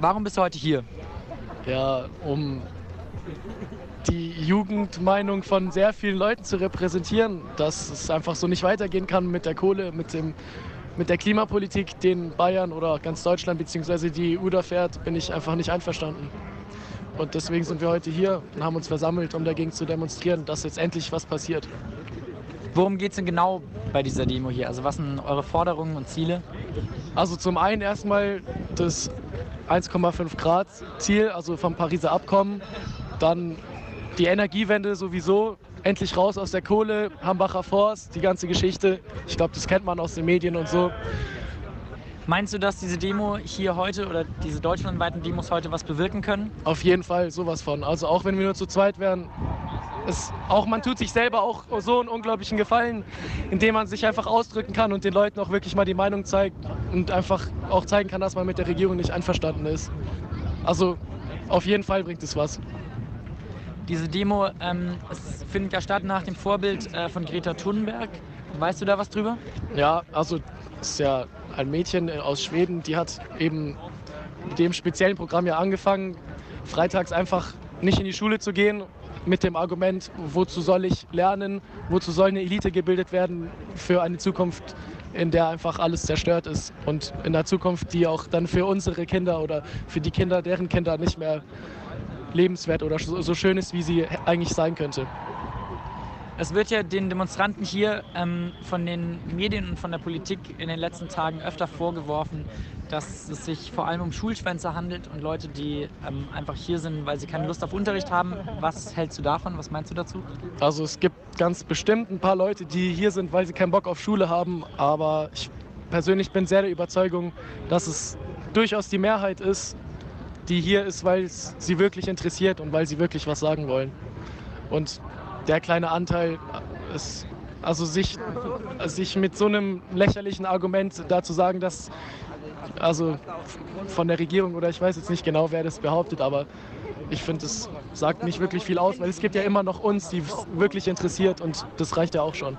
Warum bist du heute hier? Ja, um die Jugendmeinung von sehr vielen Leuten zu repräsentieren, dass es einfach so nicht weitergehen kann mit der Kohle, mit, dem, mit der Klimapolitik, den Bayern oder ganz Deutschland bzw. die EU da fährt, bin ich einfach nicht einverstanden. Und deswegen sind wir heute hier und haben uns versammelt, um dagegen zu demonstrieren, dass jetzt endlich was passiert. Worum geht es denn genau bei dieser Demo hier? Also was sind eure Forderungen und Ziele? Also zum einen erstmal das 1,5 Grad Ziel, also vom Pariser Abkommen. Dann die Energiewende sowieso. Endlich raus aus der Kohle, Hambacher Forst, die ganze Geschichte. Ich glaube, das kennt man aus den Medien und so. Meinst du, dass diese Demo hier heute oder diese deutschlandweiten Demos heute was bewirken können? Auf jeden Fall sowas von. Also auch wenn wir nur zu zweit wären, es, auch man tut sich selber auch so einen unglaublichen Gefallen, indem man sich einfach ausdrücken kann und den Leuten auch wirklich mal die Meinung zeigt und einfach auch zeigen kann, dass man mit der Regierung nicht einverstanden ist. Also auf jeden Fall bringt es was. Diese Demo ähm, es findet ja statt nach dem Vorbild äh, von Greta Thunberg. Weißt du da was drüber? Ja, also es ist ja ein Mädchen aus Schweden, die hat eben mit dem speziellen Programm ja angefangen, freitags einfach nicht in die Schule zu gehen mit dem Argument, wozu soll ich lernen, wozu soll eine Elite gebildet werden für eine Zukunft, in der einfach alles zerstört ist und in der Zukunft, die auch dann für unsere Kinder oder für die Kinder, deren Kinder nicht mehr lebenswert oder so schön ist, wie sie eigentlich sein könnte. Es wird ja den Demonstranten hier ähm, von den Medien und von der Politik in den letzten Tagen öfter vorgeworfen, dass es sich vor allem um Schulschwänzer handelt und Leute, die ähm, einfach hier sind, weil sie keine Lust auf Unterricht haben. Was hältst du davon? Was meinst du dazu? Also es gibt ganz bestimmt ein paar Leute, die hier sind, weil sie keinen Bock auf Schule haben. Aber ich persönlich bin sehr der Überzeugung, dass es durchaus die Mehrheit ist, die hier ist, weil es sie wirklich interessiert und weil sie wirklich was sagen wollen. Und der kleine Anteil ist, also sich, sich mit so einem lächerlichen Argument dazu sagen, dass also von der Regierung oder ich weiß jetzt nicht genau, wer das behauptet, aber ich finde, es sagt nicht wirklich viel aus, weil es gibt ja immer noch uns, die es wirklich interessiert und das reicht ja auch schon.